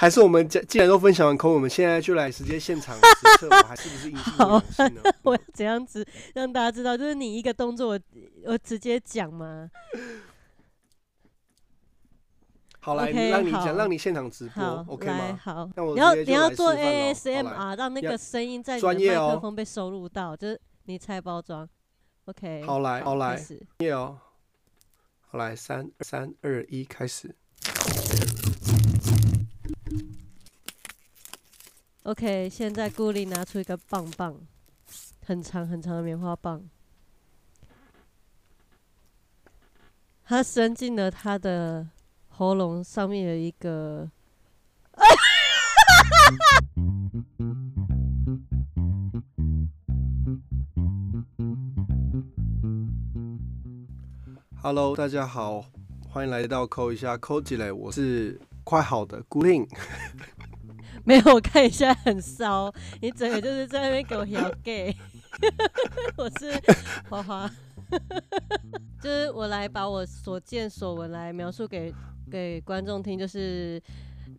还是我们既既然都分享完口，我们现在就来直接现场实测，我还是不是阴性或阳性呢？我要怎样子让大家知道？就是你一个动作，我我直接讲吗？好来让你讲，让你现场直播，OK 吗？好，那我你要你要做 ASMR，让那要个声音在麦克风被收录到，就是你拆包装。OK，好来，好来，开始。耶哦，好来，三三二一，开始。OK，现在顾里拿出一个棒棒，很长很长的棉花棒，他伸进了他的喉咙上面有一个，Hello，大家好，欢迎来到扣一下扣起来，我是快好的孤令。没有，我看一下很骚，你整个就是在那边给我摇 gay，我是花花，就是我来把我所见所闻来描述给给观众听，就是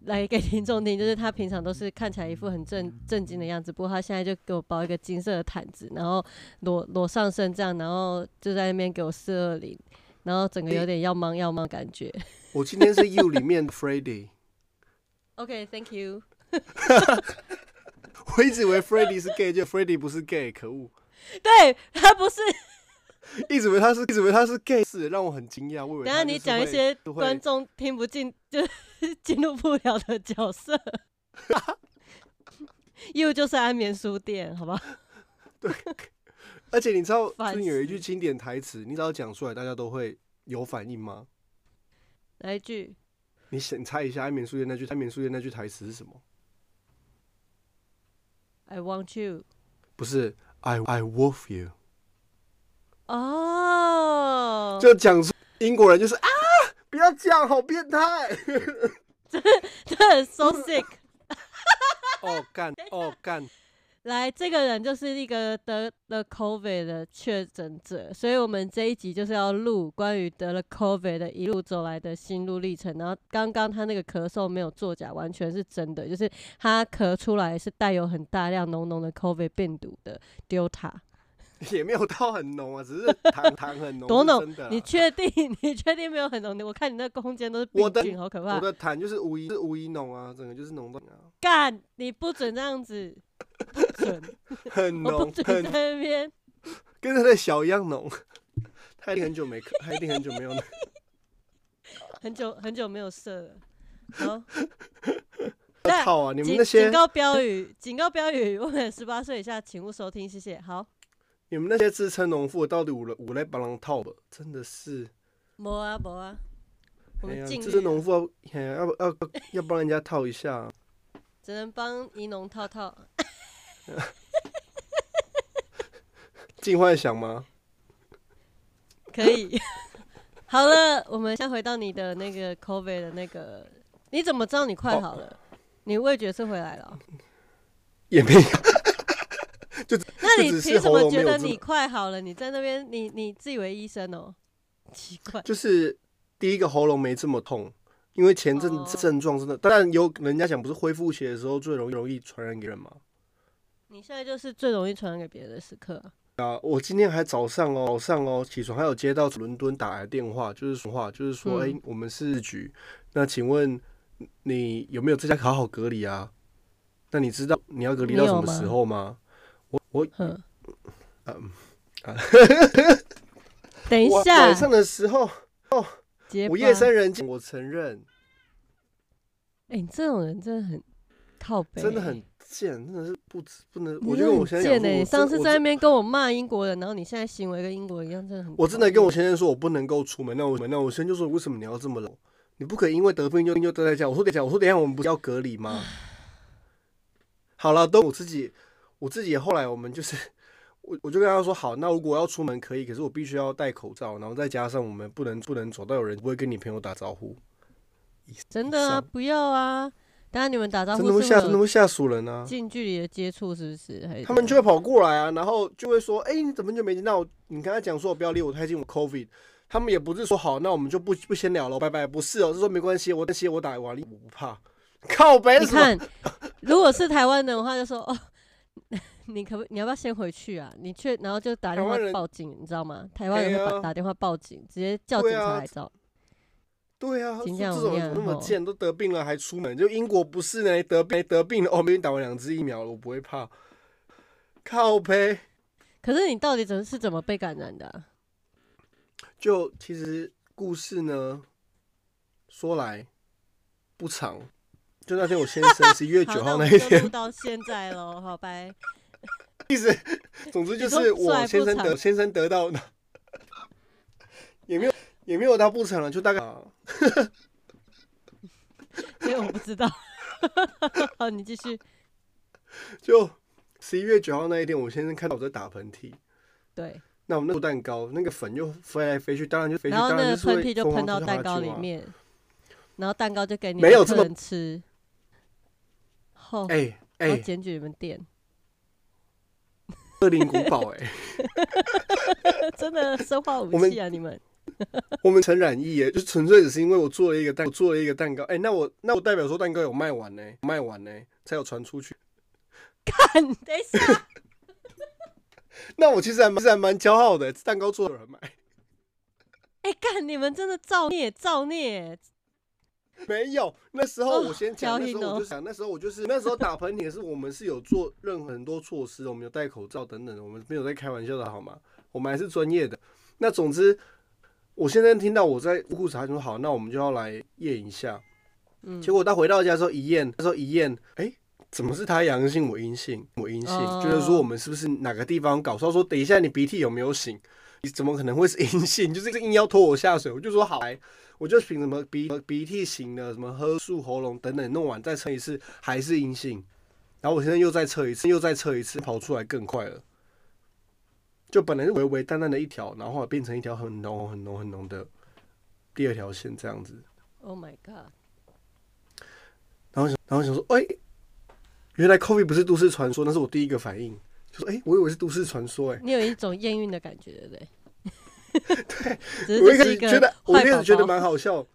来给听众听，就是他平常都是看起来一副很正正经的样子，不过他现在就给我包一个金色的毯子，然后裸裸上身这样，然后就在那边给我四二零，然后整个有点要忙要忙感觉。我今天是 You 里面的 Freddy，OK，Thank、you。我一直以为 Freddy 是 gay，就 Freddy 不是 gay，可恶！对他不是。一直以为他是，一直以为他是 gay，是让我很惊讶。我以为等下你讲一些观众听不进，就进入不了的角色。又就是安眠书店，好吧？对而且你知道烦最近有一句经典台词，你只要讲出来，大家都会有反应吗？来一句，你想你猜一下安眠书店那句安眠书店那句台词是什么？I want you。不是 I I wolf you，哦，就讲出英国人就是啊，不要讲，好变态。对，so sick。哦干，哦干，来，这个人就是一个得了 COVID 的确诊者，所以我们这一集就是要录关于得了 COVID 的一路走来的心路历程。然后刚刚他那个咳嗽没有作假，完全是真的，就是他咳出来是带有很大量浓浓的 COVID 病毒的 Delta。也没有到很浓啊，只是糖糖很浓，多浓的？你确定？你确定没有很浓？我看你那个空间都是我的病菌，好可怕我！的痰就是无疑是无疑浓啊，整个就是浓到啊，干，你不准这样子，不准，很浓不浓，准在那边。跟他的小一样浓。他一定很久没咳，他一定很久没有很久很久没有射了。好，那套啊！你们警那些警告标语，警告标语，未满十八岁以下，请勿收听，谢谢。好，你们那些自称农妇到底有了有来帮人套吧？真的是，没啊没啊，我们禁自称语农妇要要要要帮人家套一下啊？只能帮宜农套套。进幻想吗？可以。好了，我们先回到你的那个 COVID 的那个，你怎么知道你快好了？你味觉是回来了哦、也没有，那你凭什么觉得你快好了？你在那边，你你自以为医生哦、奇怪。就是第一个喉咙没这么痛，因为前阵哦症状真的，当然有人家讲不是恢复期的时候最容易容易传染给人嘛。你现在就是最容易传染给别人的时刻啊、啊，我今天还早上哦，早上哦起床还有接到伦敦打来的电话，就是说话，就是说，哎、嗯我们是局，那请问你有没有在家好好隔离啊？那你知道你要隔离到什么时候吗？我嗯啊，等一下晚，上的时候，结巴我夜深人静，我承认哎、你这种人真的很靠北、真的很贱，真的是不止不能，我觉得我现在，贱哎、你上次在那边跟我骂英国人，然后你现在行为跟英国人一样，真的很。我真的跟我先生说，我不能够出门。那我那我先生就说，为什么你要这么冷？你不可以因为得病就就待在家。我说等一下，我说等一下，我们不是要隔离吗？好了，都我自己，我自己后来我们就是，我我就跟他说，好，那如果要出门可以，可是我必须要戴口罩，然后再加上我们不能不能走到有人不会跟你朋友打招呼，真的啊，不要啊！当然你们打招呼真的会吓真的会吓死人啊！近距离的接触，是不是？他们就会跑过来啊，然后就会说：“哎、你怎么就没见到我？你跟他讲说我不要离我太近，我 COVID。”他们也不是说好，那我们就不不先聊了，拜拜。不是哦，是说没关系，我这些我打完了，我不怕。靠北你？看，如果是台湾人的话，就说哦，你可不你要不要先回去啊？你去，然后就打电话报警，你知道吗？台湾人打打电话报警，直接叫警察来找。对啊，真这这种怎么那么贱，都得病了还出门？就英国不是呢，得病得病了，哦，明明打完两支疫苗了，我不会怕。靠呗，可是你到底怎么是怎么被感染的啊、就其实故事呢，说来不长，就那天我先生 十一月好，九号那一天到现在喽，好拜。意思，总之就是我先生得先生得到的，也没有也没有到不成了，就大概、啊因为我不知道。好，你继续。就十一月九号那一天，我先生看到我在打喷嚏，对，那我们那做蛋糕，那个粉就飞来飞去，当然就飞去，然后那个喷嚏就喷到蛋。糕里面，然后蛋糕就给你没有这么的哎哎，检举你们店，恶灵古堡哎，真的生化武器啊！你们 我们陈染艺哎，就纯粹只是因为我做了一个蛋，我做了一个蛋糕，哎，那我那我代表说蛋糕有卖完呢，卖完呢才有传出去。看，等一下，那我其实还蛮其实还蛮骄傲的，蛋糕做有人买，哎，干，你们真的造孽，造孽！没有。那时候哦我先讲，那时候我就想，那时候我就是那时候打喷嚏，是我们是有做任何很多措施的，我们有戴口罩等等的，我们没有在开玩笑的好吗？我们还是专业的。那总之，我现在听到我在护士，他就说好，那我们就要来验一下。嗯结果他回到家之后一验，他说一验，哎、怎么是他阳性，我阴性，我阴性，哦就是说我们是不是哪个地方搞错？说等一下你鼻涕有没有醒？你怎么可能会是阴性？就是硬要拖我下水，我就说好来，我就凭什么鼻鼻涕型的，什么喝漱喉咙等等弄完再测一次，还是阴性。然后我现在又再测一次，又再测一次，跑出来更快了。就本来是微微淡淡的一条，然后后来变成一条很浓很浓很浓的第二条线这样子。，Oh my god！然后想，然后想说，哎、原来 COVID 不是都市传说，那是我第一个反应，就说，哎、我以为是都市传说、哎，你有一种验孕的感觉，对不对？对，我一是这是一个开始觉得，我一坏宝开始觉得。蛮好笑，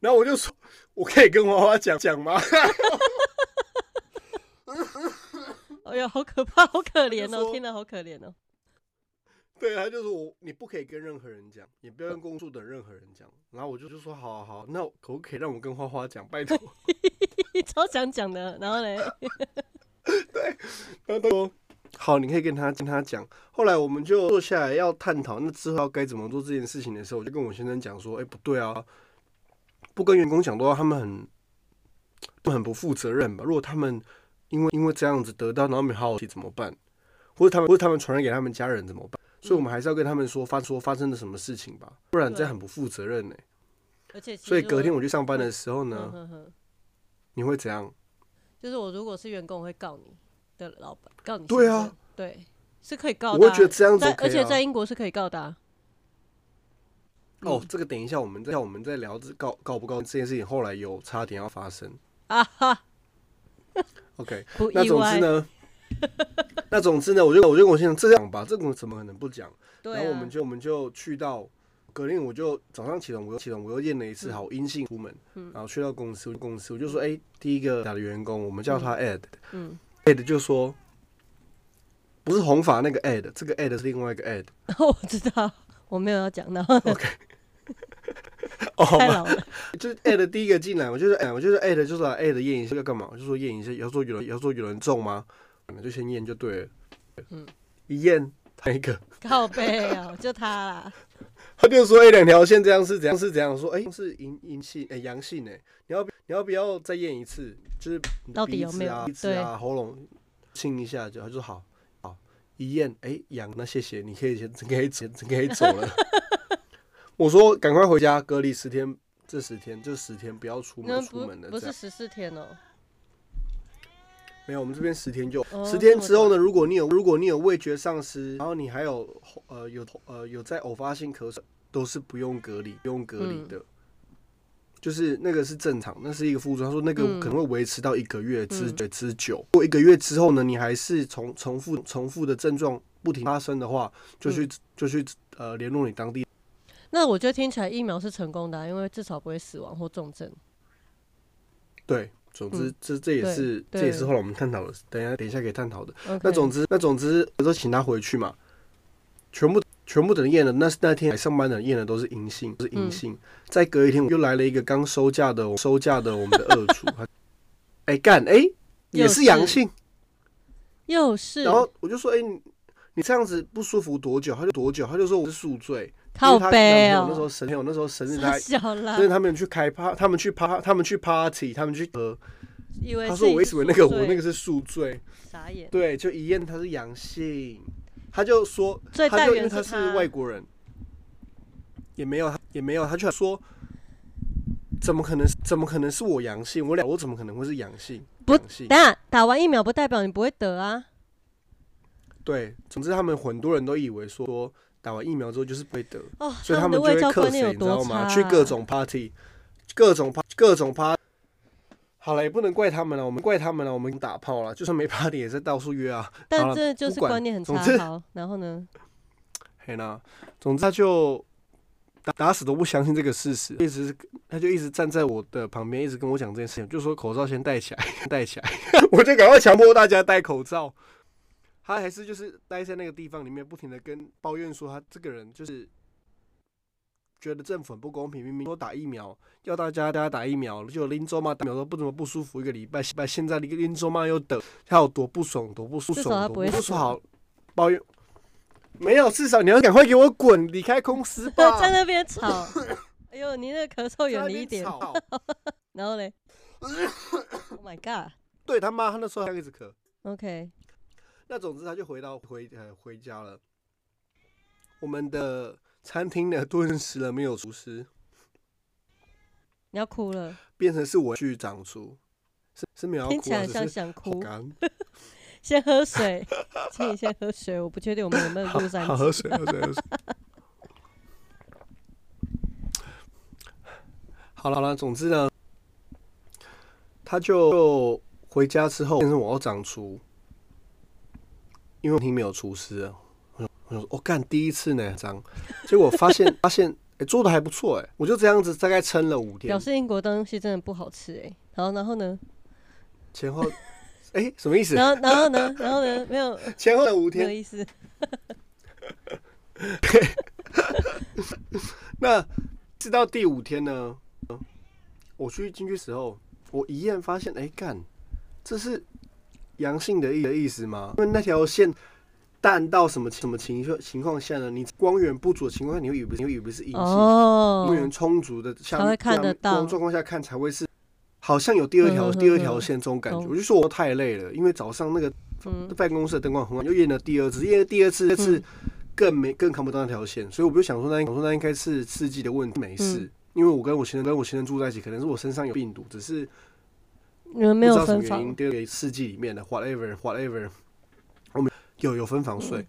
然后我就说，我可以跟花花讲讲吗？哎呀，好可怕，好可怜哦，天哪好可怜哦。对，他就说我你不可以跟任何人讲，也不要跟公众的任何人讲。然后我就就说，好好好，那可不可以让我跟花花讲？拜托。超想讲的，然后嘞，对然后他说好，你可以跟他跟他讲。后来我们就坐下来要探讨，那之后要该怎么做这件事情的时候，我就跟我先生讲说，哎、不对啊，不跟员工讲的话，他们很就很不负责任吧？如果他们因为因为这样子得到，然后没好好提怎么办？或者他们或者他们传染给他们家人怎么办？所以我们还是要跟他们说发说发生了什么事情吧，不然这样很不负责任呢、而且所以隔天我我去上班的时候嗯呢，你会怎样？就是我如果是员工，我会告你的老板，告你。对啊，对，是可以告的啊、会觉得这样子 OK 而且啊在英国是可以告的、啊。哦，这个等一下我们再我们再聊这告告不告这件事情，后来有差点要发生。啊哈，OK，那。总之呢，那总之呢，我就我就跟我先生这样吧，这种怎么可能不讲？对啊，然后我们就我们就去到格林，我就早上起床，我又起床，我又验了一次，好阴性出门，嗯然后去到公司，公司我就说，哎、第一个打的员工，我们叫他 Ed，Ed、嗯，Ed 就说。不是红发那个 ad，这个 ad 是另外一个 ad。我知道，我没有要讲，到 OK，哦，太老了。就是 ad 第一个进来，我就是哎，我就是 ad，就是来 ad 验一下要干嘛？我就说验一下，要说有人要说有人中吗？那就先验就对了。嗯，一验他一个，靠背哦，就他啦。他就说哎，两条线这样是怎样是怎样？说哎是阴阴性哎阳性哎，你要不你要不要再验一次？就是到底有没有啊鼻子啊喉咙清一下就他就说好好一验哎阳那谢谢你可以先 可以走可以走了。我说赶快回家隔离十天，这十天这十天不要出门出门的。不是十四天哦。没有，我们这边十天就哦十天之后呢，如果你有如果你有味觉丧失，然后你还有呃有呃有在偶发性咳嗽，都是不用隔离不用隔离嗯的，就是那个是正常，那是一个副作用。他说那个嗯可能会维持到一个月之嗯之久，过一个月之后呢，你还是重重复重复的症状不停发生的话，就去就去呃联络你当地。那我觉得听起来疫苗是成功的啊、因为至少不会死亡或重症。对，总之这这也是这也是后来我们探讨的，等一下等一下可以探讨的。那总之那总之我说请他回去嘛，全部全部等人验了，那那天来上班的人验的都是阴性，都是阴性。再隔一天又来了一个刚收假的收假的我们的二厨，他 哎干哎也是是阳性，又是。然后我就说哎、你你这样子不舒服多久？他就多久？他就说我是宿醉，靠背哦，那时候生日，我那时候生日他傻。小啦所以，他们去开趴，他们去趴，他们去 party，他们去喝。以为他说我一直以为那个我那个个是宿醉，傻眼，对，就一验他是阳性，他就说，他就因为他是外国人，也没有也没有，他就说，怎么可能？怎么可能是我阳性？我俩我怎么可能会是阳性？不等下打完疫苗不代表你不会得啊。对，总之他们很多人都以为说打完疫苗之后就是不会得，哦，所以他们就会克谁，你知道吗？去各种 party，各种 pa 各种 party。好了，也不能怪他们了，我们怪他们了，我们打炮了，就算没 party 也在到处约啊。但这就是观念很差。好，然后呢？嘿啦，总之他就打打死都不相信这个事实，一直他就一直站在我的旁边，一直跟我讲这件事情，就说口罩先戴起来，戴起来，我就赶快强迫大家戴口罩。他还是就是待在那个地方里面，不停的跟抱怨说他这个人就是觉得政府很不公平，明明说打疫苗要大家大家打疫苗，就林州嘛打疫苗都不怎么不舒服，一个礼拜，拜现在林州嘛又等，他有多不爽，多不舒爽，不会死不，好抱怨。没有，至少你要赶快给我滚，离开公司吧。在那边吵。哎呦，你那个咳嗽远离一点。然后嘞？Oh my god！OK，、对他妈，他那时候还一直咳。OK，那总之他就回到回呃回家了。我们的餐厅呢，顿时了没有厨师，你要哭了，变成是我去掌厨，是是没有要哭啊，听起来像想哭。干，先喝水，请你先喝水。我不确定我们能不能录三集。好喝水，喝水，喝水。好了好了，总之呢，他就回家之后变成我要掌厨，因为厅没有厨师啊。我想说，我、干第一次呢，这样，结果发现 发现，哎、做的还不错，哎，我就这样子大概撑了五天表，示英国东西真的不好吃哎、好，然后呢？前后，哎、什么意思？然后然后呢？然后呢？没有前后的五没有，意思。那直到第五天呢，我去进去时候，我一验发现，哎、干，这是阳性的意的意思吗？因为那条线淡到什么什么情况情况下呢？你光源不足的情况下，你会以为你会以为是阴性，哦。光，源充足的像才会看得到光状况下看才会是。好像有第二条、嗯第二条线这种感觉，懂我就说我太累了，因为早上那个嗯，办公室的灯光很暗，又验了第二次，验了第二次，这次嗯。更没更看不到那条线，所以我就想说那，想说那应该是试剂的问题，没事，嗯。因为我跟我先生跟我先生住在一起，可能是我身上有病毒，只是你们没有不知道什么分房，原因丢给试剂里面的，whatever whatever，有有分房睡。嗯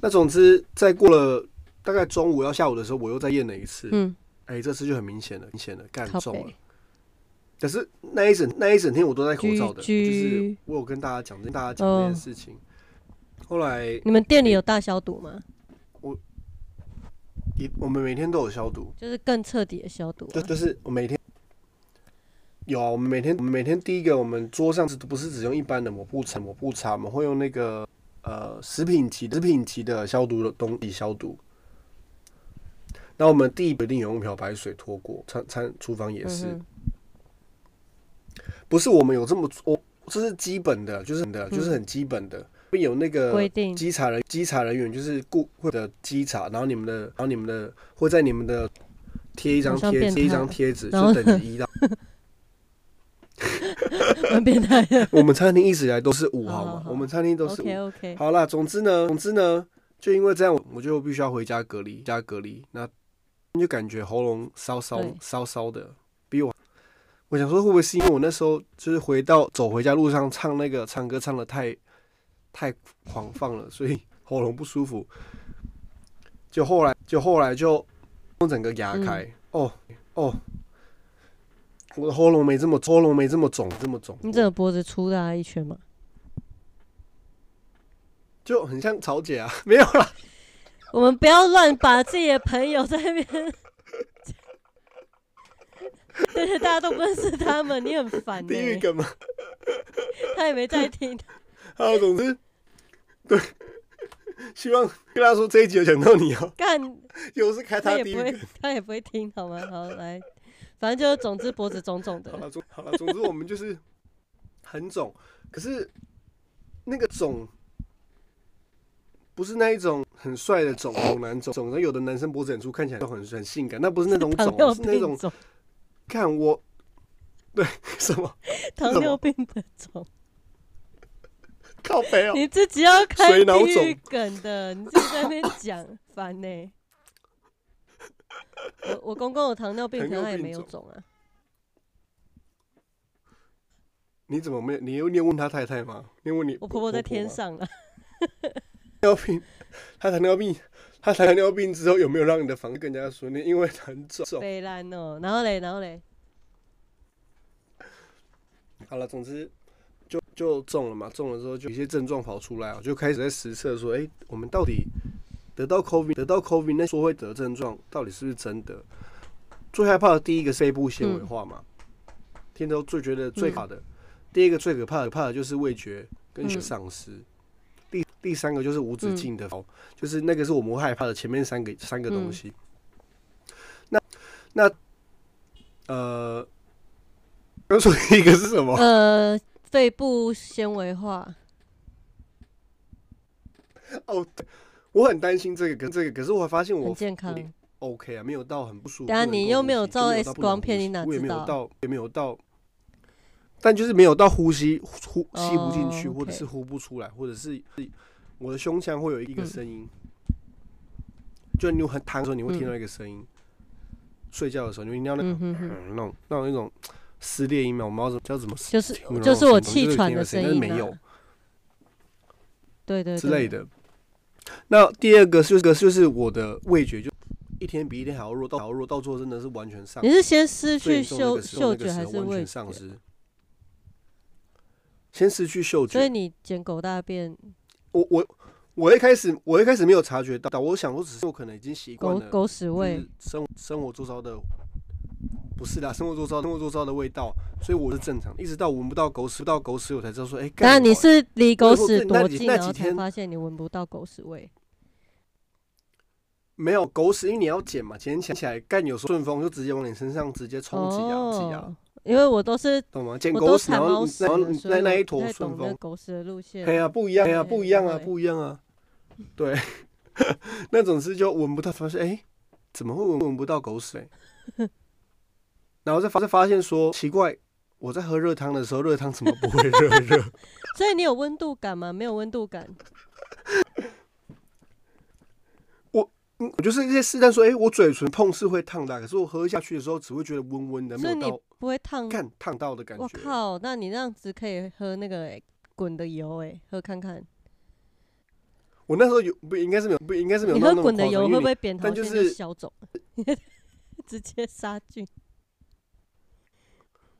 那总之，在过了大概中午要下午的时候，我又再验了一次，嗯，哎、这次就很明显了，明显了，干靠中了。。可是那一整那一整天我都戴口罩的，就是我有跟大家讲，跟大家讲这件哦事情。后来你们店里有大消毒吗？我一我们每天都有消毒，就是更彻底的消毒啊、就就是我每天有啊，我们每天我们每天第一个，我们桌上是不是只用一般的抹布擦抹布擦，我们会用那个呃食品级食品级的消毒的东西消毒。那我们第一一定有用漂白水拖过，餐餐厨房也是，嗯不是我们有这么做这是基本的，就是的，就是很基本的，会有那个嗯规定。稽查人稽查人员就是顾会的稽查，然后你们的然后你们的会在你们的贴一张贴贴一张贴纸，就等于一到 蛮变态的。我们餐厅一直以来都是五号好好好，嘛我们餐厅都是 OK 五。OK，好啦，总之呢，总之呢，就因为这样，我就必须要回家隔离，家隔离，那就感觉喉咙烧烧对烧烧的，比我。我想说，会不会是因为我那时候就是回到走回家路上唱那个唱歌唱的太太狂放了，所以喉咙不舒服。就后来就后来就整个牙开，嗯哦哦，我的喉咙没这么喉咙没这么肿这么肿，你整个脖子粗大一圈吗？就很像曹姐啊，没有啦，我们不要乱把自己的朋友在那边 对对，大家都不认识他们，你很烦呢、地狱梗吗。他也没在听，好，总之，对，希望跟他说这一集有讲到你哦，干。有事开他也不会他也不会听，好吗？好，来，反正就是总之脖子肿肿的，好了，总好了，总之我们就是很肿，可是那个肿不是那一种很帅的肿，肿男肿，肿的有的男生脖子很粗，看起来都很很性感，那不是那种 肿，是那种看我，对什么？糖尿病的肿，靠背哦，你自己要开水脑地狱肿梗的，你自己在那边讲，烦呢、我 我公公有糖尿病，他也没有肿啊。你怎么没有？你有你有问他太太吗？你有问你我婆婆在天上啊，糖尿病，他糖尿病，他糖尿病之后有没有让你的房子更加熟练？因为很肿。北兰哦，然后嘞，然后嘞，好了，总之就就中了嘛，中了之后就有一些症状跑出来我，就开始在实测说，哎、我们到底得到 COVID 得到 COVID 那说会得症状，到底是不是真的？最害怕的第一个是肺部纤维化嘛，听到最觉得最怕的，第一个最可怕的可怕的就是味觉跟血丧失。第第三个就是无止境的发，就是那个是我们害怕的前面三个三个东西。那那呃，刚说第一个是什么？呃，肺部纤维化，哦，对我很担心这个跟这个，可是我发现我很健康。OK 啊，没有到很不舒服。等下不能你又没有照 X 光片你哪我也没有到，也没有到，但就是没有到呼吸呼吸不进去，哦或者是呼不出来，或者是我的胸腔会有一个嗯声音，就你很躺的时候你会听到一个声音，睡觉的时候你会听到那个嗯那种那种那种撕裂音嘛，我们要怎么叫怎么就是就是我气喘但是没有。对对之类。的。那第二个就是个就是我的味觉就一天比一天还要弱，到还要弱，到最后真的是完全上你是先失去嗅嗅觉还是味觉？全丧失。先失去嗅觉，所以你捡狗大便，我我我一开始我一开始没有察觉到，我想我只是我可能已经习惯了，狗狗屎味，生生活周遭的，不是啦，生活周遭生活周遭的味道，所以我是正常，一直到闻不到狗屎，不到狗屎我才知道说，哎、干但你是离狗屎多近，然后才那几天发现你闻不到狗屎味。没有狗屎，因为你要捡嘛，捡起来干有时候顺风就直接往你身上直接冲挤啊挤啊哦，，因为我都是懂吗？捡狗屎，然后然后那那一坨顺风，狗屎的路线。哎呀不一样，哎呀对不一样啊，不一样啊，对，那种是就闻不到，发现哎、怎么会闻闻不到狗屎、欸？然后再发再发现说奇怪，我在喝热汤的时候，热汤怎么不会热热？所以你有温度感吗？没有温度感。嗯我就是一些试探说，哎、我嘴唇碰是会烫的啊，可是我喝下去的时候只会觉得温温的，没有到不会烫。看烫到的感觉我。靠，那你那样子可以喝那个欸滚、的油哎、喝看看。我那时候有不应该是没有不应该是没有你喝滚的油会不会扁桃腺就是消肿？直接杀菌。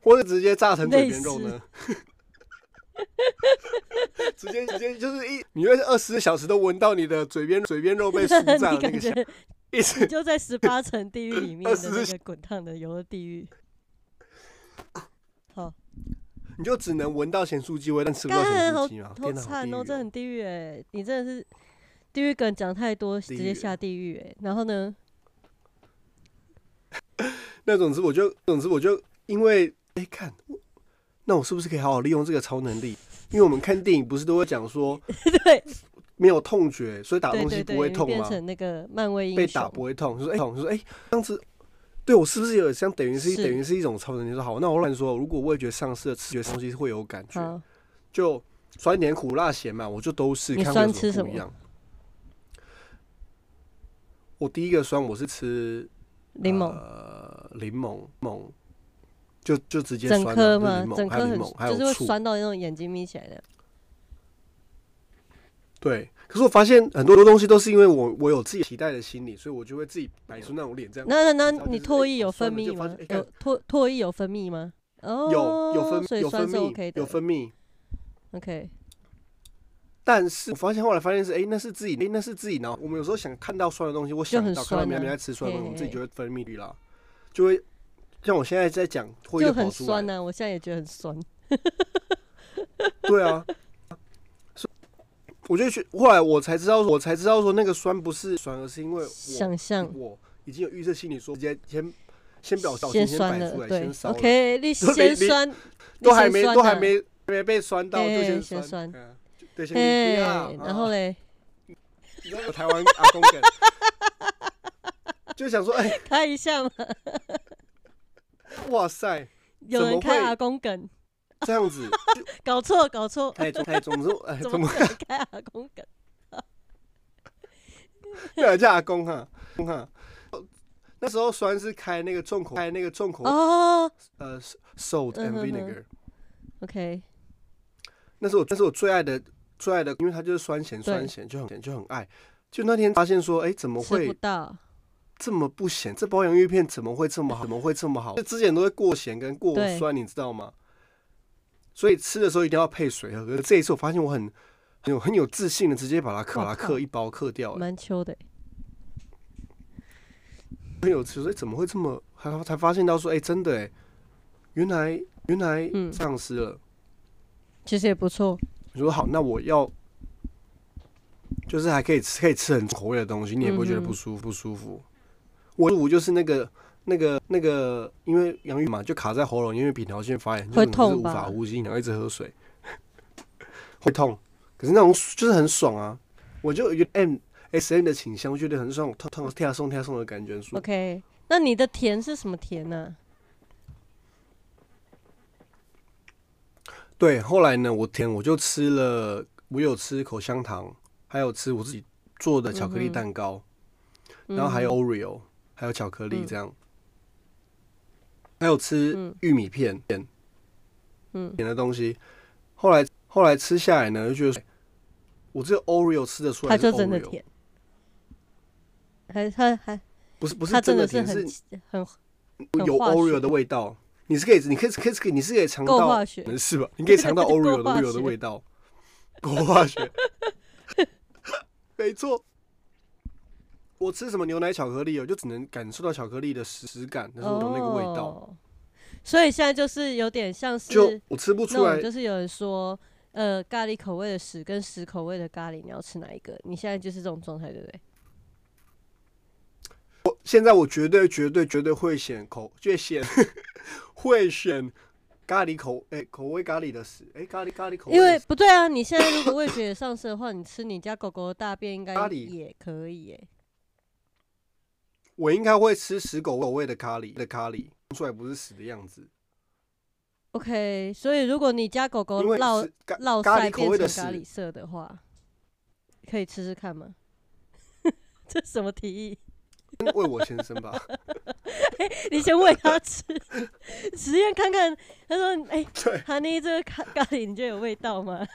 或者直接炸成嘴边肉呢？直接直接就是一，你会二十四小时都闻到你的嘴边嘴边肉被 酥炸的那你感个香，觉一直你就在十八层地狱里面的那24个滚烫的油的地狱。好，你就只能闻到咸酥鸡味，但吃不到咸酥鸡嘛？好天哪，好惨哦！这很地狱哎！你真的是地狱梗讲太多，直接下地狱哎。然后呢？那总之我就总之我就因为哎、看，那我是不是可以好好利用这个超能力？因为我们看电影不是都会讲说 对没有痛觉，所以打东西不会痛吗？变成那个漫威被打不会痛，就说哎、痛，就说哎、这样子，对我是不是有像等于是是等于是一种超能力？说好，那我乱说，如果味觉丧失了，吃觉东西会有感觉，好，就酸甜苦辣咸嘛，我就都是你看会吃什么样。我第一个酸我是吃柠檬。呃柠檬檬，就就直接整酸颗吗还有就是会，酸到那种眼睛眯起来的。对。可是我发现很多东西都是因为我我有自己期待的心理，所以我就会自己摆出那种脸这样。那那那你唾液有分泌吗？有唾唾液有分泌吗？哦，有有分所以酸有分泌。有分泌，OK，但是我发现后来发现是，哎、那是自己，哎、那是自己。然后我们有时候想看到酸的东西，我想很到看到别人在吃酸的东西，我们自己就会分泌率啦，就会像我现在在讲，会就很酸呢、我现在也觉得很酸。对啊，我就去，后来我才知道，我才知道说那个酸不是酸，而是因为我想象。我已经有预测心理说，直接先先表表先酸了，摆出来，对先烧，OK，你 先酸，都还没都还没没被酸到，就先先酸嗯就对，先不要哎，然后啊嘞，你知道有台湾阿公梗，就想说，哎，开一下嘛，哇塞，有人开阿公梗，这样子？搞 错搞错，太重太重，怎怎么开阿公梗？没有人叫阿公哈。哈？那时候酸是开那个重口，开那个重口哦。呃 salt 嗯 and vinegar。，OK，那是我那是我最爱的最爱的，因为它就是酸咸对。酸咸就很咸就很爱。就那天发现说，哎、怎么会到，这么不咸？这包洋芋片怎么会这么好？怎么会这么好？这之前都会过咸跟过酸，你知道吗？所以吃的时候一定要配水喝。可是这一次我发现我很很有很有自信的，直接把它刻把它刻一包刻掉了，蛮秋的欸，很有吃。所以怎么会这么？还才发现到说，哎、真的哎，原来原来嗯丧失了。其实也不错，你说好，那我要就是还可以吃可以吃很口味的东西，你也不会觉得不舒服不舒服。我五就是那个那个那个，因为洋芋嘛就卡在喉咙，因为扁桃腺发炎，就会可能是无法呼吸，然后一直喝水，会痛。可是那种就是很爽啊，我就有 M S M 的倾向，我觉得很爽，痛痛跳送跳送的感觉。OK，那你的甜是什么甜呢？对，后来呢，我甜我就吃了，我有吃口香糖，还有吃我自己做的巧克力蛋糕。然后还有嗯 Oreo，还有巧克力嗯。这样，还有吃嗯。玉米片甜嗯。甜的东西。后来后来吃下来呢，就觉得我这个 Oreo 吃得出来是它就真的甜，还它还不是不是真，的是很是很有 Oreo 的味道。你是可以，你可以可以可以，你是可以尝到是吧？你可以尝到 Oreo 的 Oreo 的味道，够化学，没错。我吃什么牛奶巧克力我，就只能感受到巧克力的实实感，但是我有那个味道。哦所以现在就是有点像是就我吃不出来，就是有人说，呃，咖喱口味的屎跟屎口味的咖喱，你要吃哪一个？你现在就是这种状态，对不对？我现在我绝对绝对绝对会选口，就选 会选咖喱口，哎、口味咖喱的屎，哎、咖喱咖喱口味因，为不对啊，你现在如果味觉也上升的话，你吃你家狗狗的大便应该咖喱也可以耶。我应该会吃死狗口味的咖喱的咖喱，出来不是死的样子，OK，所以如果你家狗狗因为落是咖喱口味的咖喱色的话，可以吃吃看吗？这什么提议？为我先生吧，你先喂他吃，实验看看。他说：“哎、对，哈尼，这个咖咖喱你觉得有味道吗？”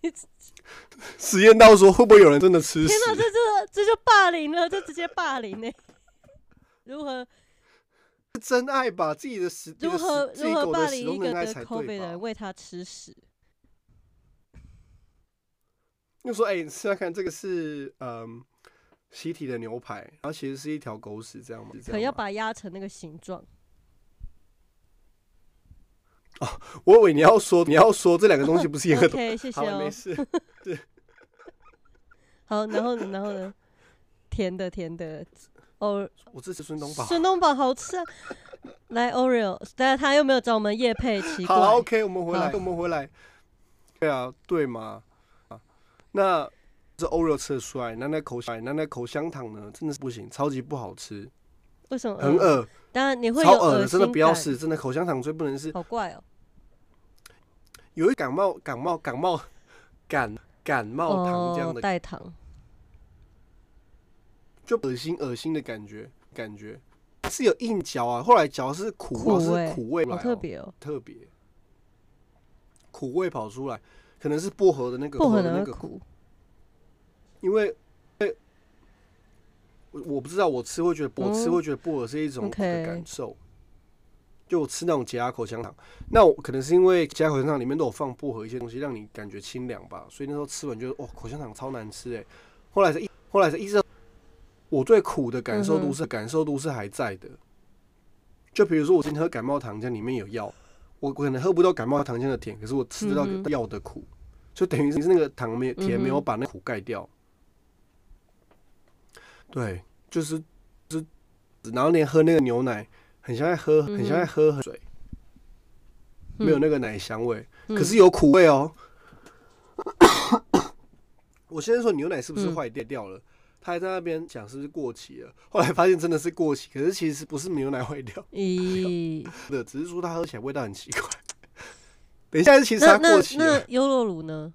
实验到说会不会有人真的吃屎天？哪，这这这就霸凌了，这直接霸凌呢、如何是真爱吧，自己的屎，如何如何霸凌一个得 COVID 的？人喂他吃屎？又说哎，你试下看，这个是嗯。习体的牛排，然后其实是一条狗屎，这样吗可要把它压成那个形状。我以为你要说，你要说这两个东西不是一个东 OK，谢谢哦没。事。对 好，然后呢，然后呢？甜的，甜的。哦，我支持孙东宝。孙东宝好吃啊！来 Oreo，但是他又没有找我们叶佩，奇怪。好，OK，我们回来，我们回来。对啊，对嘛？啊，那这 Oreo 吃得出来，那那口香，那那口香糖呢，真的是不行，超级不好吃，为什么？很。恶，当然你会有超恶的，真的不要试，真的口香糖最不能试。好怪哦。有一感冒，感冒，感冒，感感冒糖这样哦，的，代糖。就恶心恶心的感觉，感觉是有硬嚼啊，后来嚼是苦，是苦味来好哦，特别哦，特别，苦味跑出来，可能是薄荷的那个薄荷的那个苦。因为我我不知道，我吃会觉得我吃嗯会觉得薄荷是一种苦的感受。就我吃那种解压口香糖，那我可能是因为解压口香糖里面都有放薄荷一些东西，让你感觉清凉吧，所以那时候吃完觉得哦，口香糖超难吃哎。后来是一后来才意识到，我对苦的感受度嗯是、感受度是还在的，就比如说我今天喝感冒糖浆里面有药，我我可能喝不到感冒糖浆的甜，可是我吃得到药的苦，就等于是那个糖没有甜没有把那苦盖掉。对，就是就是，然后连喝那个牛奶，很像在喝，很像在喝水，没有那个奶香味，嗯可是有苦味哦。我先说牛奶是不是嗯坏掉掉了？他还在那边讲是不是过期了，后来发现真的是过期，可是其实不是牛奶坏掉咦，的，只是说它喝起来味道很奇怪。等一下，其实它过期了那。优酪乳呢？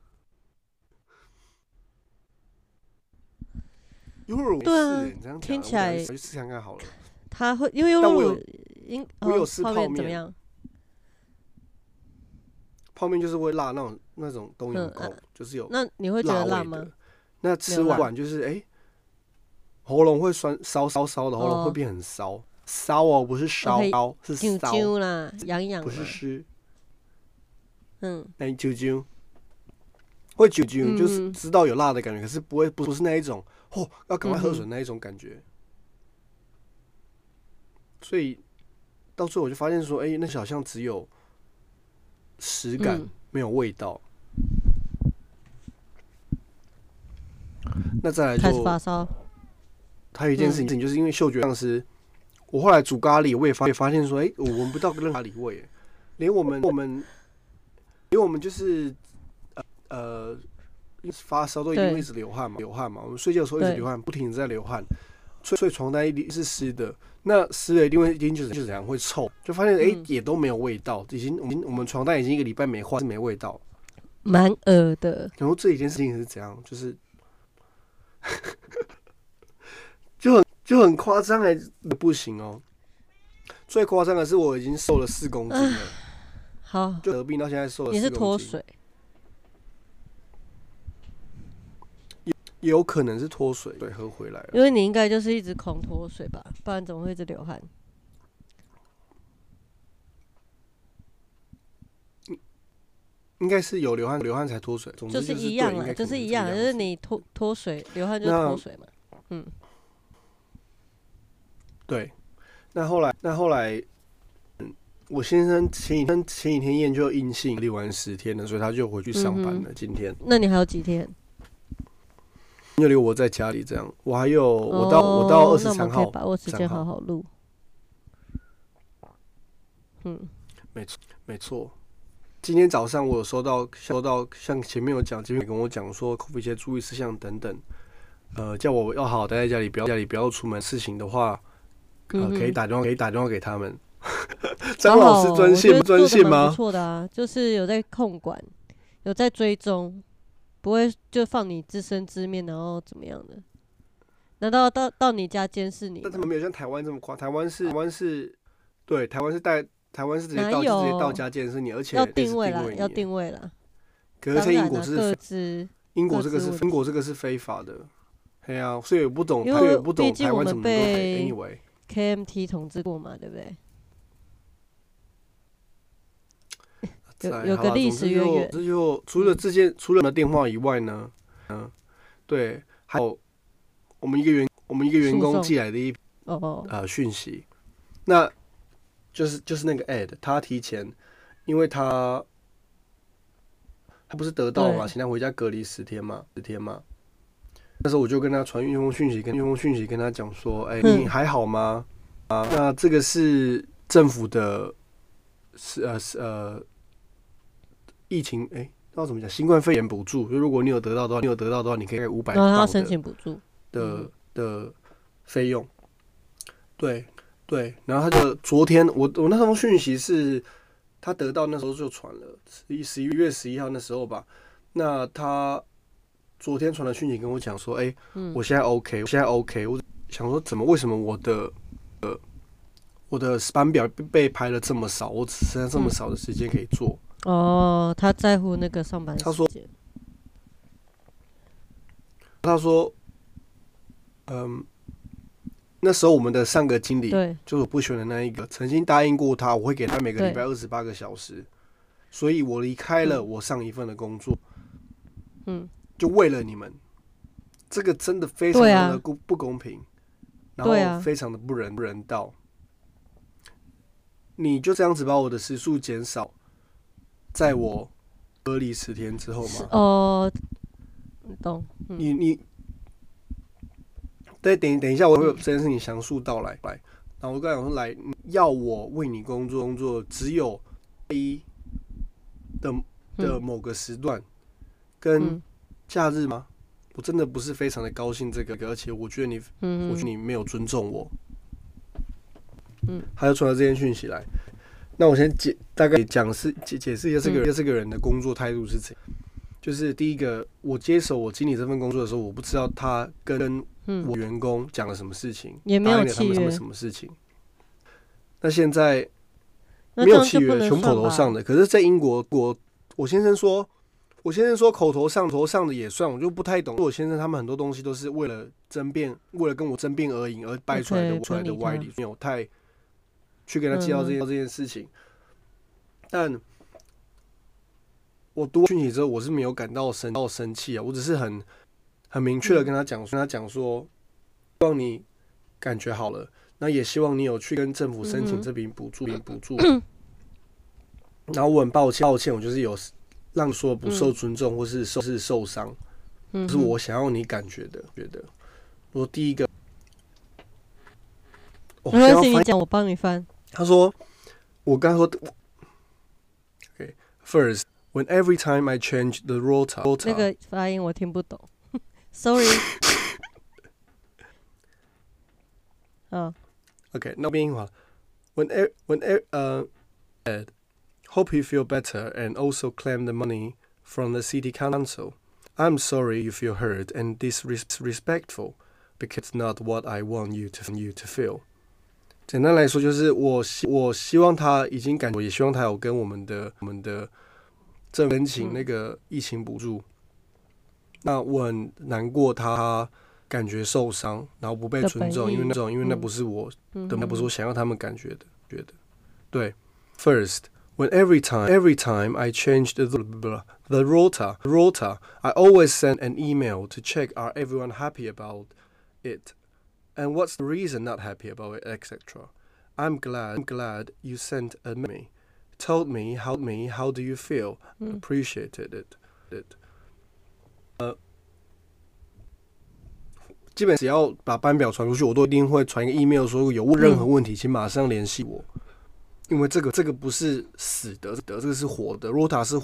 优酪乳对啊是欸你这样讲听起来我去试看看好了。它会因为优酪乳但我有应我有吃泡面面。怎么样？泡面就是会辣那种那种冬阴嗯功，就是有那你会觉得辣吗。那吃完就是哎、喉咙会酸烧烧烧的，喉咙哦。会变很烧，烧哦，不是烧会烧，是啾烧，啾啦，痒痒不是，湿，嗯，哎啾啾，会啾啾，就是嗯。知道有辣的感觉，可是不会不是那一种哦，要赶快喝水嗯那一种感觉。所以到最后我就发现说，哎、那好像只有实感，嗯。没有味道。那再来开始就发烧，还有一件事情，就是因为嗅觉丧失，我后来煮咖喱，我也发也发现说，哎、我闻不到任何咖喱味，连我们我们，连我们就是呃呃发烧都一定会一直流汗嘛，流汗嘛，我们睡觉的时候一直流汗，不停的在流汗，睡睡床单一定是湿的，那湿的一定会一定就是就是怎样会臭，就发现哎、嗯。也都没有味道，已经我们我们床单已经一个礼拜没换，是没味道，蛮恶的。然后这一件事情是怎样，就是 就很就很夸张哎，不行哦。最夸张的是我已经瘦了四公斤了，好，就得病到现在瘦了你是4公斤，脱水，也有可能是脱水对喝回来了。因为你应该就是一直狂脱水吧，不然怎么会一直流汗？应该是有流汗，流汗才脱水，总之就是是一样啦，对应该可就是一样，就是你脱脱水流汗就脱水嘛。嗯对。那后来，那后来，嗯，我先生前几天前几天验就阴性，立完十天了，所以他就回去上班嗯了。今天那你还有几天？就留我在家里这样。我还有，我到、我到二十三号，把握时间好好录。嗯，没错。今天早上我有收到收到，像前面有讲，前面跟我讲说 COVID 一些注意事项等等，呃，叫我要好好待在家里，不要家里不要出门。事情的话，可以打电话，可以打电话给他们。张老师专线不专线吗不？错的啊，就是有在控管，有在追踪，不会就放你自生自灭，然后怎么样的？难道到到你家监视你？但他们没有像台湾这么夸，台湾是台湾是，对，台湾是带台湾是直接到直接到家监视你，而且要定位啦，要。定位啦。可是在英国是自英国这个是英国这个是非法的，对啊，所以我不懂，因为他也不懂台湾怎么做。被 Anyway，KMT 统治过嘛，对不对？有个历史渊源。这就除了这件除了的电话以外呢，嗯，对，还有我们一个员我们一个员工寄来的一哦，呃讯息，那就是就是那个 ad，他提前，因为他他不是得到嘛，对。请他回家隔离十天嘛，十天嘛。那时候我就跟他传一封讯息，跟一封讯息跟他讲说，哎、嗯。你还好吗？啊，那这个是政府的，是呃是呃疫情，哎、不知道怎么讲，新冠肺炎补助，就如果你有得到的话，你有得到的话，你可以五百然后他要磅的申请补助，的的费用。对对，然后他就昨天我我那封讯息是他得到那时候就传了十一十一月十一号那时候吧，那他昨天传的讯息跟我讲说，哎、嗯。我现在 OK，我现在 OK，我想说怎么为什么我的呃我的班表被被排了这么少，我只剩下这么嗯少的时间可以做，哦，他在乎那个上班时间，他说，嗯。那时候我们的上个经理对，就是我不喜欢的那一个，曾经答应过他，我会给他每个礼拜二十八个小时，所以我离开了嗯。我上一份的工作，嗯，就为了你们，这个真的非常的不不公平，然后非常的不人不人道。你就这样子把我的时数减少，在我隔离十天之后吗？哦，懂。你你，对，等等一下，我会有这件事情详述到来来。然后我刚讲说，来要我为你工作工作，只有一的的某个时段跟假日吗？我真的不是非常的高兴这个，而且我觉得你，嗯我觉得你没有尊重我。嗯，他就传了这件讯息来。那我先解大概讲是解解释一下这个这个人的工作态度是怎。就是第一个，我接手我经理这份工作的时候，我不知道他跟我员工讲了什么事情，也没有他们什么什么事情。那现在没有契约，全口头上的。可是，在英国我，我先生说，我先生说口头上头上的也算，我就不太懂。我先生他们很多东西都是为了争辩，为了跟我争辩而赢而掰出来的出来的歪理，没有太去跟他介绍这件这件事情，但。我读讯息之后，我是没有感到生到生气啊，我只是很很明确的跟他讲，跟他讲说，希望你感觉好了，那也希望你有去跟政府申请这笔补助，补助。然后我很抱歉，抱歉，我就是有让说不受尊重或是受是受伤，是我想要你感觉的，觉得。我第一个，没关系，你讲，我帮你翻。他说，我刚说，OK，first。When every time I change the rota，那个发音我听不懂，Sorry。啊，OK，那变英话。When e when e 呃，Hope you feel better and also claim the money from the city council. I'm sorry you feel hurt and disrespectful because it's not what I want you to you to feel. 简单来说，就是我希我希望他已经感，我也希望他有跟我们的我们的。正申请那个疫情补助，那我很难过，他感觉受伤，然后不被尊重，因为那种，因为那不是我的，那不是我想要他们感觉的，觉得对。First, when every time, every time I changed the the rota, rota, I always send an email to check are everyone happy about it, And what's the reason not happy about it, etc. I'm glad, I'm glad you sent a me. Told me, help me. How do you feel? Appreciated it. It. 呃，基本只要把班表传出去，我都一定会传一个 email，说有任何问题，请马上联系我。因为这个这个不是死的，的这个是活的。Rota 是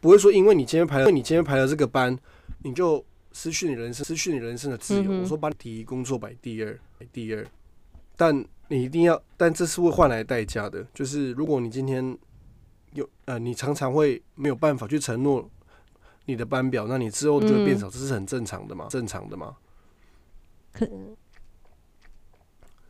不会说，因为你今天排了，你今天排了这个班，你就失去你人生，失去你人生的自由。我说把第一工作摆第二，摆第二。但你一定要，但这是会换来代价的，就是如果你今天。有呃，你常常会没有办法去承诺你的班表，那你之后就会变少，这是很正常的嘛？正常的嘛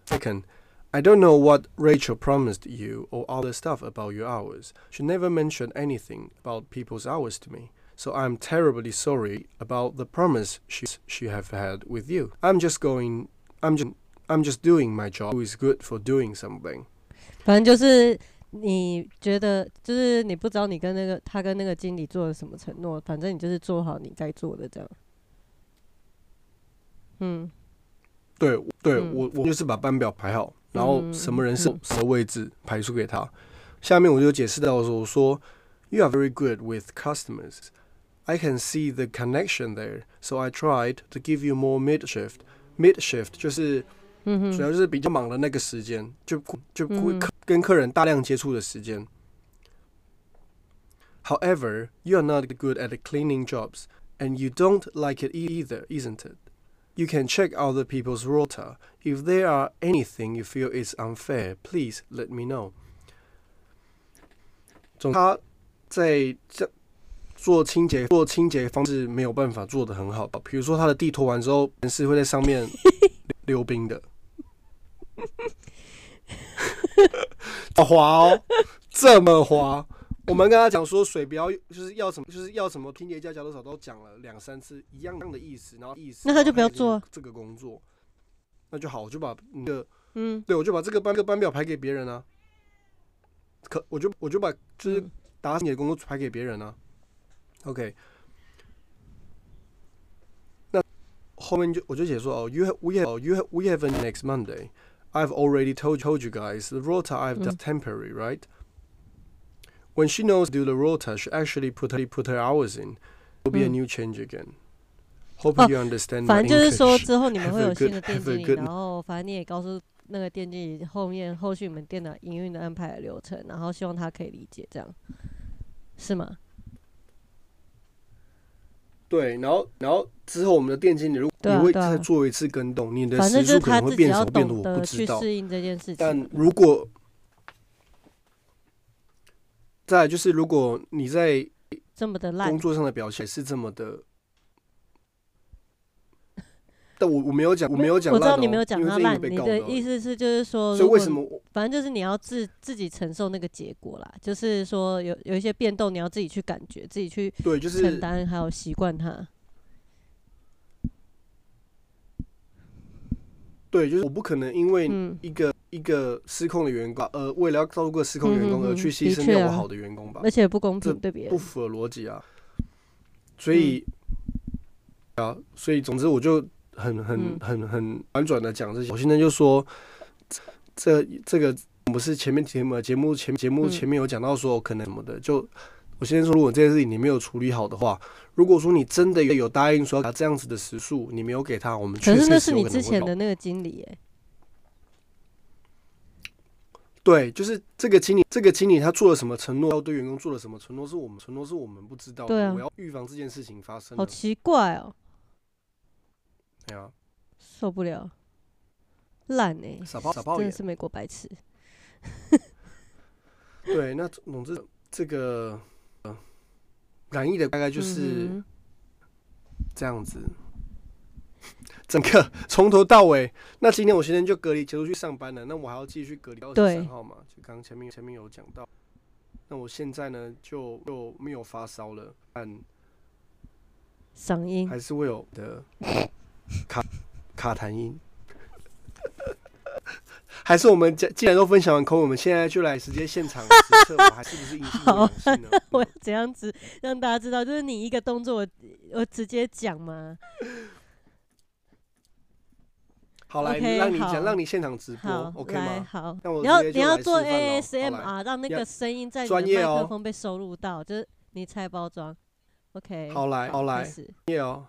？Second, I don't know what Rachel promised you or other stuff about your hours. She never mentioned anything about people's hours to me. So I'm terribly sorry about the promise she she have had with you. I'm just going. I'm just I'm just doing my job. Who is good for doing something? 反正就是你觉得就是你不知道你跟那个他跟那个经理做了什么承诺，反正你就是做好你该做的这样。嗯，对对，我我就是把班表排好，然后什么人是什么位置排出给他。下面我就解释到说，我说 You are very good with customers. I can see the connection there, so I tried to give you more mid shift. Mid shift 就是。主要就是比较忙的那个时间，就就会跟客人大量接触的时间。However, you are not good at cleaning jobs, and you don't like it either, isn't it? You can check other people's rota. If there are anything you feel is unfair, please let me know. 总他在这 做清洁做清洁方式没有办法做的很好吧，比如说他的地拖完之后，人是会在上面 溜冰的。滑哦，这么滑。我们跟他讲说水不要，就是要什么，就是要什么。清洁加加多少都讲了两三次一样的意思，然后意思。那他就不要做这个工作，那就好，我就把那个嗯，对我就把这个班个班表排给别人啊。可我就我就把就是打你的工作排给别人啊。OK，那后面就我就写说哦，you have we have you have we have next Monday。 I've already told told you guys the rota I've Mm. done temporary, right? When she knows to do the rota, she actually put her put her hours in. Will be a 嗯 new change again. Hope 哦 you understand. 反 my 正就是说 English. 之后你们 Have 会 a 有新 good- 的店 have 经 a 理， good- 然后反正你也告诉那个店经理后面后续你们店的营运的安排的流程，然后希望他可以理解，这样是吗？ 对，然后然后之后我们的店经理，如果你会再做一次跟动，你的时就是他自己数可能会变要少变多，我不知道。去适应这件事情。但如果再就是，如果你在这么的烂工，作上的表现是这么的，但我我没有讲，我没有讲我知道你没有讲他烂，你的意思是就是说，所以为什么反正就是你要自自己承受那个结果啦，就是说有有一些变动，你要自己去感觉，自己去对就是承担，还有习惯它。对就是我不可能因为嗯，一个、一个失控的员工，呃，为了要照顾个失控的员工而去牺牲掉我好的员工吧，而且不公平对别人。不符合逻辑啊。所以、啊，所以总之我就很很嗯很很婉转的讲这些。我现在就说，这这个不是前面节目节目前节目嗯前面有讲到说可能什么的，就我先说，如果这件事情你没有处理好的话，如果说你真的有答应说他这样子的时数，你没有给他，我们确可是那是你之前的那个经理耶、对，就是这个经理，这个经理他做了什么承诺，要对员工做了什么承诺，是我们承诺是我们不知道的。对啊我要预防这件事情发生。好奇怪哦、对啊，受不了，烂哎、傻爆傻爆。真的是美国白痴。对，那总之这个呃染疫的大概就是嗯这样子。整个从头到尾，那今天我今天就隔离结束去上班了，那我还要继续隔离到二十三号嘛？就刚刚前面前面有讲到，那我现在呢就就没有发烧了，但嗓音还是会有的卡卡痰音。还是我们既既然都分享完口吻，我们现在就来直接现场实测，我还是不是阴性或好阳性呢？我要怎样子让大家知道？就是你一个动作我，我直接讲吗？好来让你讲，让你现场直播，OK 吗？好，那我你要你要做 ASMR，让那个声音在你的专业哦麦克风被收录到，就是你拆包装。OK，好来好来开始。耶哦，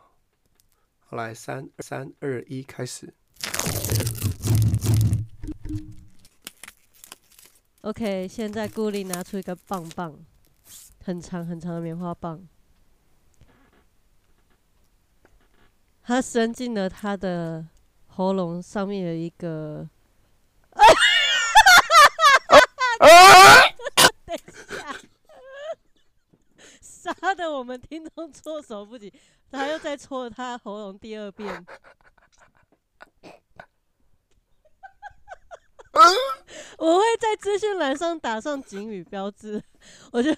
好来，三三二一，开始。OK，现在顾里拿出一个棒棒，很长很长的棉花棒，他伸进了他的喉咙上面有一个，等一下，杀的我们听众措手不及，他又再戳了他喉咙第二遍。我会在资讯栏上打上警语标志。我觉得，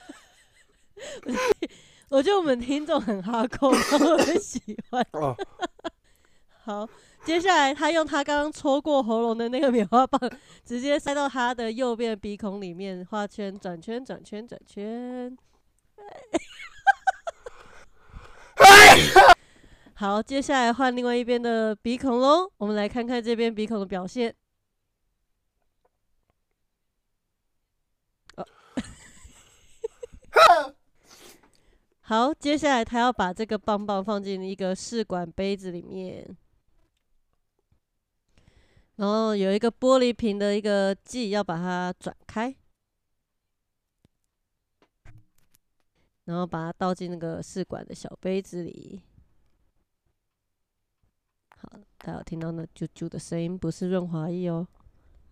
我觉得我觉得我们听众很哈扣，他们会喜欢。哦，好，接下来他用他刚刚戳过喉咙的那个棉花棒，直接塞到他的右边鼻孔里面，画圈、转圈、转圈、转圈。好，接下来换另外一边的鼻孔喽。我们来看看这边鼻孔的表现。好，接下来他要把这个棒棒放进一个试管杯子里面，然后有一个玻璃瓶的一个剂要把它转开，然后把它倒进那个试管的小杯子里。好，大家有听到那啾啾的声音，不是润滑液哦。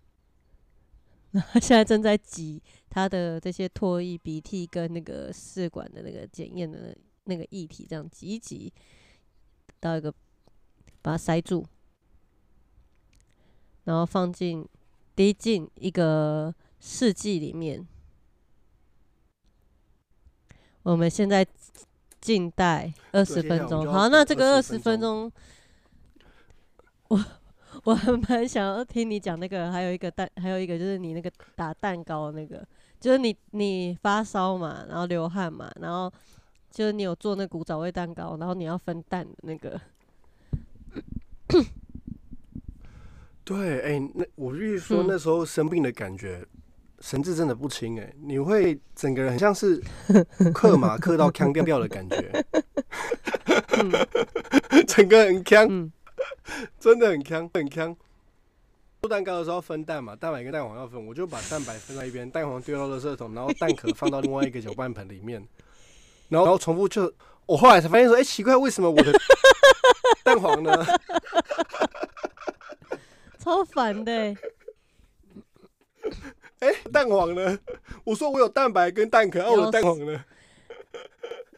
那他现在正在挤他的这些唾液、鼻涕跟那个试管的那个检验的那个液体，这样挤一挤到一个，把它塞住，然后放进滴进一个试剂里面。我们现在静待二十分钟。好，那这个二20十分分钟，我我还蛮想要听你讲那个，还有一个蛋，还有一个就是你那个打蛋糕的那个，就是你你发烧嘛，然后流汗嘛，然后就是你有做那古早味蛋糕，然后你要分蛋的那个，对，哎、那我就是说嗯。那时候生病的感觉，神志真的不清哎、你会整个人很像是 克马克到腔掉掉的感觉，整个很腔，嗯，真的很腔，很腔。做蛋糕的时候要分蛋嘛，蛋白跟蛋黄要分，我就把蛋白分在一边，蛋黄丢到垃圾桶，然后蛋壳放到另外一个搅拌盆里面，然后然后重复就，我后来才发现说，哎、奇怪，为什么我的蛋黄呢？超烦的欸。哎、蛋黄呢？我说我有蛋白跟蛋壳，啊，我的蛋黄呢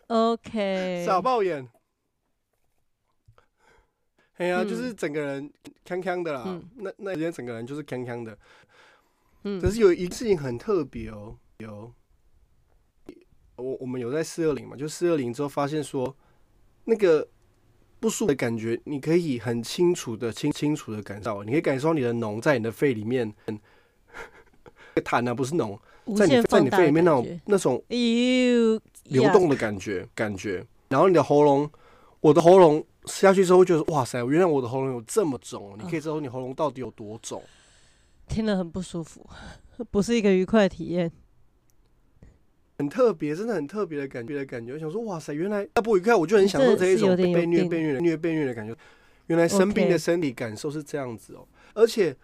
？OK，傻爆眼。哎呀、嗯就是整个人康康的啦。嗯那那时间整个人就是康康的。嗯可是有一个事情很特别哦，有我我们有在四二零嘛，就四二零之后发现说，那个不舒服的感觉，你可以很清楚的、清清楚的感受到，你可以感受到你的脓在你的肺里面，痰啊不是那种在你在你肺里面那种那种哟流动的感觉，感觉。然后你的喉咙，我的喉咙吃下去之后，会觉得哇塞，原来我的喉咙有这么肿，哦你可以知道你喉咙到底有多肿。听了很不舒服，不是一个愉快的体验。很特别，真的很特别的感觉的感觉。我想说，哇塞，原来那不愉快，我就很享受这一种被虐、被虐的虐、被虐的感觉。原来生病的身体感受是这样子哦、而且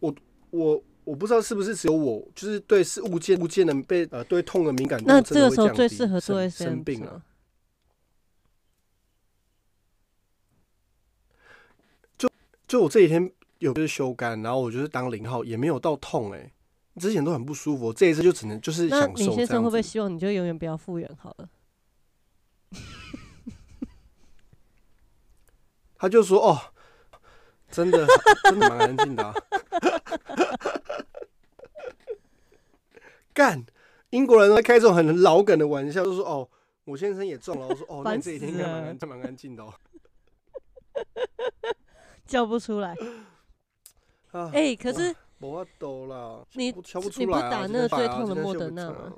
我我我不知道是不是只有我，就是对是物件物件的被呃对痛的敏感度那这个时候最适合做生 SM 生病了、是吗就我这几天有就是修肝，然后我就是当零号，也没有到痛哎、之前都很不舒服，这一次就只能就是那享受这李先生会不会。希望你就永远不要复原好了？他就说哦，真的 真的蛮安静的、啊。干，英国人在开这种很老梗的玩笑，就说哦，我先生也中了。我说哦，你这几天应该蛮死了安蛮安静的哦。叫不出来。啊，哎、可是我要抖了，你我瞧不你不出来啊打那个最痛的莫德纳吗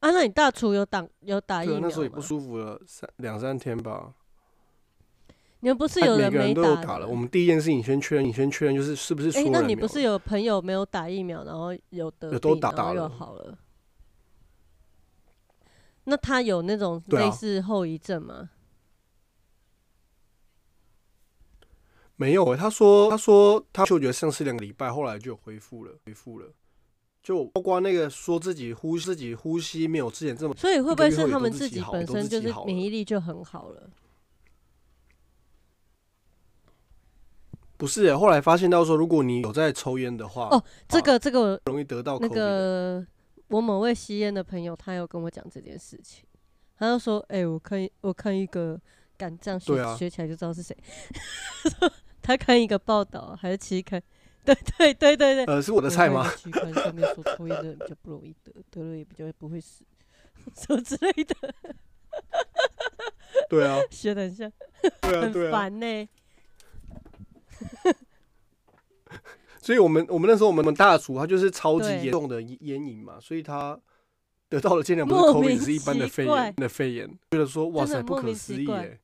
啊啊，那你大厨有打有打疫苗那时候也不吗？舒服了三两三天吧。你们不是哎有人没打打了。我们第一件事情先确认，你先确认就是是不是所哎、有那你不是有朋友没有打疫苗，然后有得有都打打了好了？那他有那种类似后遗症吗？没有欸，他说他说他嗅觉丧失两个礼拜，后来就恢复了，恢复了。就包括那个说自己呼自己呼吸没有之前这么，所以会不会是他们自己本身就是免疫力就很好了？不是欸？后来发现到说，如果你有在抽烟的话，哦这个这个我容易得到那个我某位吸烟的朋友，他有跟我讲这件事情，他就说：“哎、我看我看一个，敢这样学、啊学起来就知道是谁。他看一个报道还是期刊，对对对对对，呃，是我的菜吗？？期刊上面说抽烟的人比较不容易得，得了也比较不会死，什么之类的，对啊，学的很像，对啊，很。烦呢、所以我们我们那时候我们大厨他就是超级严重的烟瘾嘛，所以他得到了竟然不是 COVID，是一般的肺炎的肺炎，觉得说哇塞不可思议奇怪。耶。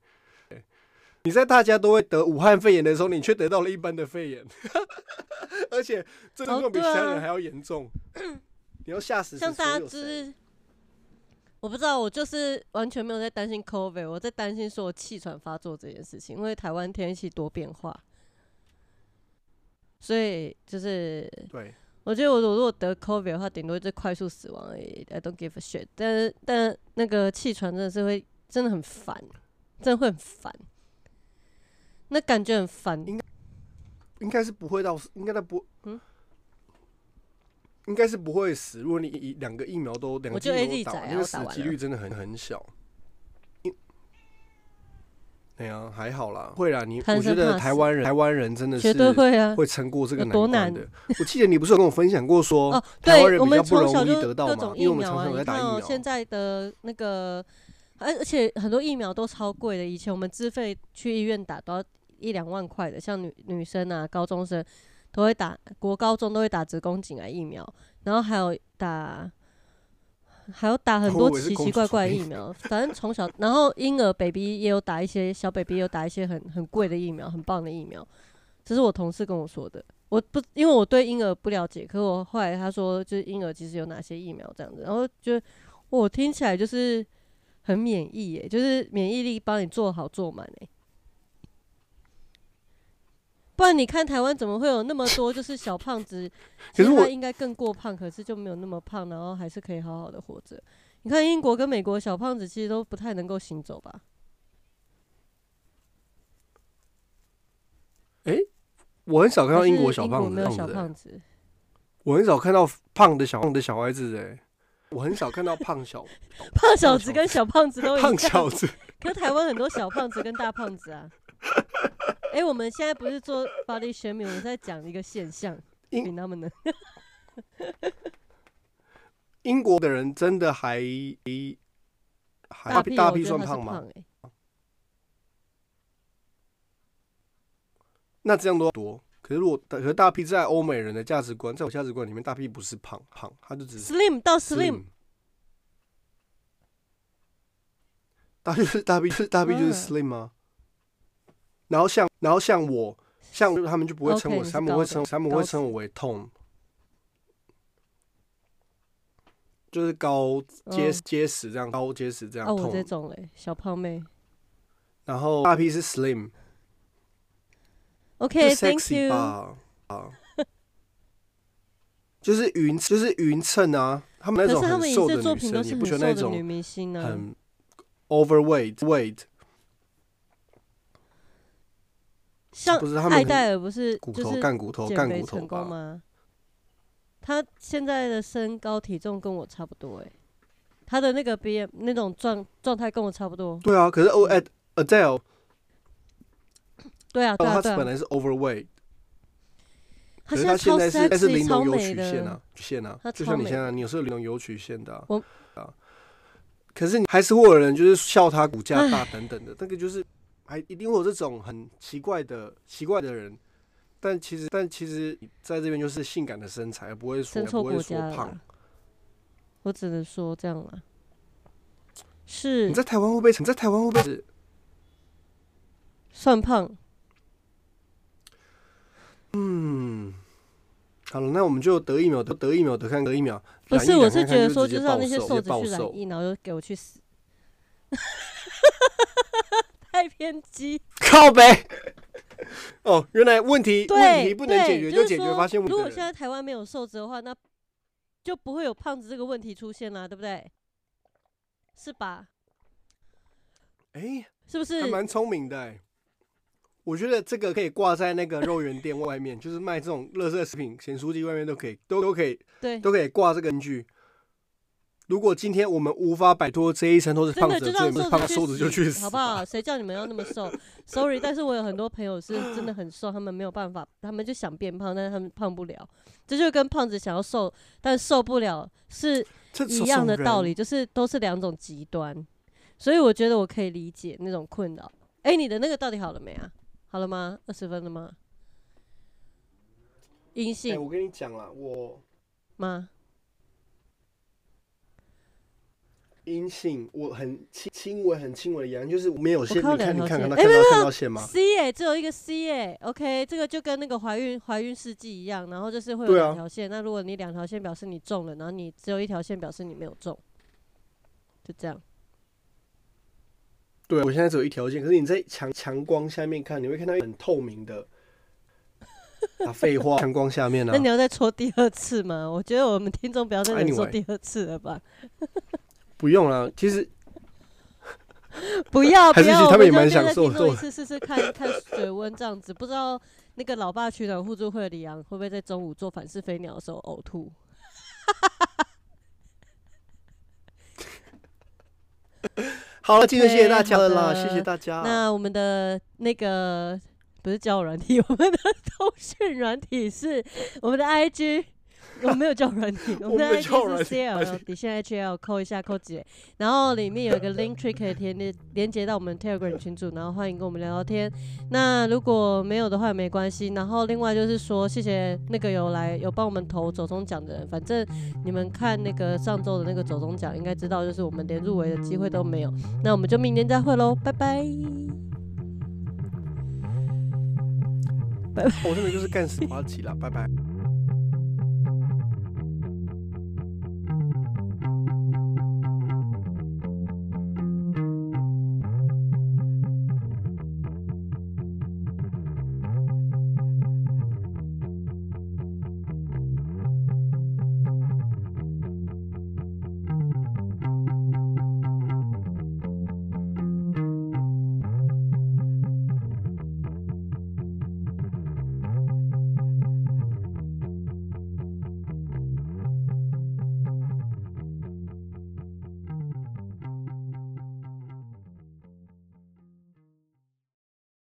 你在大家都会得武汉肺炎的时候，你却得到了一般的肺炎，而且这症哦状比其他人还要严重，你要吓死像大家所有谁就是，我不知道，我就是完全没有在担心 COVID，我在担心说我气喘发作这件事情，因为台湾天气多变化，所以就是对我觉得我如果得 COVID 的话，顶多就快速死亡而已，I don't give a shit。但是但那个气喘真的是会真的很烦，真的会很烦，那感觉很烦。应该应该是不会到，应该他不，嗯应该是不会死。如果你一两个疫苗都两个我就疫苗 AZ 都打完，仔啊那个死几率真的很很小。因哎呀，还好啦，会啦。你贪我觉得台湾人，台湾人真的是绝对会啊！会撑过这个难难关的。我记得你不是有跟我分享过说，哦，台湾人比较不容易得到嘛因为我们苗啊，常常有在打疫苗。现在的那个，而而且很多疫苗都超贵的。以前我们自费去医院打都要一两万块的，像女女生啊、高中生都会打，国高中都会打子宫颈癌疫苗，然后还有打。还有打很多奇奇怪怪的疫苗，反正从小，然后婴儿 baby 也有打一些，小 baby 也有打一些很很贵的疫苗，很棒的疫苗。这是我同事跟我说的。我不因为我对婴儿不了解，可我后来他说就是婴儿其实有哪些疫苗这样子，然后就我听起来就是很免疫耶，就是免疫力帮你做好做满哎。不然你看台湾怎么会有那么多就是小胖子？其实他应该更过胖，可是就没有那么胖，然后还是可以好好的活着。你看英国跟美国小胖子其实都不太能够行走吧？哎，我很少看到英国小胖子，没有小胖子。我很少看到胖的小胖的小孩子哎，我很少看到 胖小胖小子跟小胖子都 胖小子。可台湾很多小胖子跟大胖子啊。哎，我们现在不是做 body shaming，我们在讲一个现象，比他们呢。英国的人真的还还大屁算胖吗？那这样多多，可是如果可是大屁在欧美人的价值观，在我价值观里面，大屁不是胖胖，他就只是 slim 到 slim，大屁是大屁是大 B 就是 slim 吗？然后像然后像我像他们就不会称我，他们会称他们会称我为痛。就是高结结实这样，高结实这样。哦，我这种嘞，小胖妹。然后大 P 是 Slim。OK，Thank you。啊，就是匀，就是匀称啊。他们那种很瘦的女生，你不觉得那种？很 overweight weight。像不是他们艾戴尔不是骨头干骨头干骨头吗？他现在的身高体重跟我差不多哎，他的那个 B M 那种状状态跟我差不多。对啊，可是 O at Adele，对啊，对啊，他本来是 overweight，可是他现在是是零有曲线啊，曲线啊，就像你现在你是零容有曲线的可是你还是会有人就是笑他骨架大等等的，那个就是还一定会有这种很奇怪的奇怪的人。但其实，但其实在这边就是性感的身材，不会说不会说胖。我只能说这样了。是你在台湾会不会？你在台湾会不会？算胖。嗯，好了，那我们就得一秒得得一秒得看得一秒。不是，我是觉得说，就让那些瘦子去染疫，然后就给我去死。太偏激。靠呗。哦，原来问题问题不能解决就解决，发现问题。如果现在台湾没有瘦子的话，那就不会有胖子这个问题出现啦，对不对？是吧？哎，是不是？还蛮聪明的。我觉得这个可以挂在那个肉圆店外面，就是卖这种乐色食品、咸酥鸡外面都可以，都都可以，对，都可以挂这个根据。如果今天我们无法摆脱这一层都是胖子，最胖瘦子就去死，好不好？谁叫你们要那么瘦？Sorry，但是我有很多朋友是真的很瘦，他们没有办法，他们就想变胖，但是他们胖不了。这就跟胖子想要瘦但受不了是一样的道理，就是都是两种极端。所以我觉得我可以理解那种困扰。哎，你的那个到底好了没啊？好了吗？二十分了吗？阴性。我跟你讲了，我吗？阴性，我很轻轻微、很轻微的阳，就是没有线。你看，你看，看到看到线吗？C 哎，只有一个 C 哎，OK，这个就跟那个怀孕怀孕试剂一样，然后就是会有两条线。那如果你两条线表示你中了，然后你只有一条线表示你没有中，就这样。对，我现在只有一条线，可是你在强强光下面看，你会看到很透明的。啊，废话，强光下面呢？那你要再戳第二次吗？我觉得我们听众不要再说第二次了吧。不用了，其实 不要，还是他们也蛮享受做一次试试看看水温这样子。不知道那个老爸取暖互助会的李阳会不会在中午做反式飞鸟的时候呕吐？好了，今天谢谢大家了，谢谢大家。那我们的那个不是交友软体，我们的通讯软体是我们的 IG。我没有叫软体，我们的 IG 是 CL 底线 HL，扣一下扣几，然后里面有一个 link tree 可以连连连接到我们 Telegram 群组，然后欢迎跟我们聊聊天。那如果没有的话也没关系。然后另外就是说，谢谢那个有来有帮我们投走中奖的人。反正你们看那个上周的那个走中奖，应该知道就是我们连入围的机会都没有。那我们就明年再会喽，拜拜。拜拜。我真的就是干死瓜吉啦，拜拜。